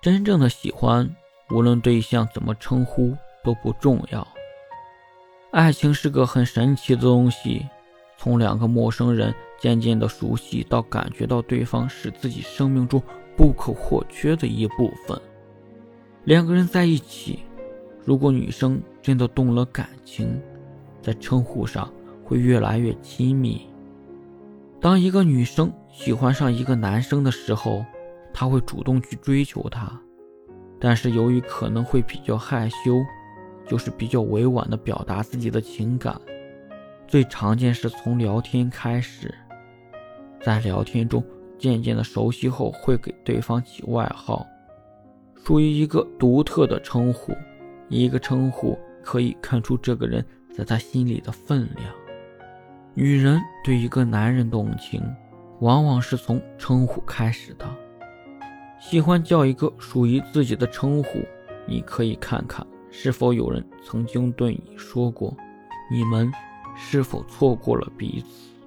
真正的喜欢，无论对象怎么称呼都不重要。爱情是个很神奇的东西，从两个陌生人渐渐的熟悉，到感觉到对方是自己生命中不可或缺的一部分。两个人在一起，如果女生真的动了感情，在称呼上会越来越亲密。当一个女生喜欢上一个男生的时候，他会主动去追求他，但是由于可能会比较害羞，就是比较委婉的表达自己的情感。最常见是从聊天开始，在聊天中渐渐的熟悉后，会给对方起外号，属于一个独特的称呼。一个称呼可以看出这个人在他心里的分量。女人对一个男人动情，往往是从称呼开始的。喜欢叫一个属于自己的称呼，你可以看看是否有人曾经对你说过，你们是否错过了彼此。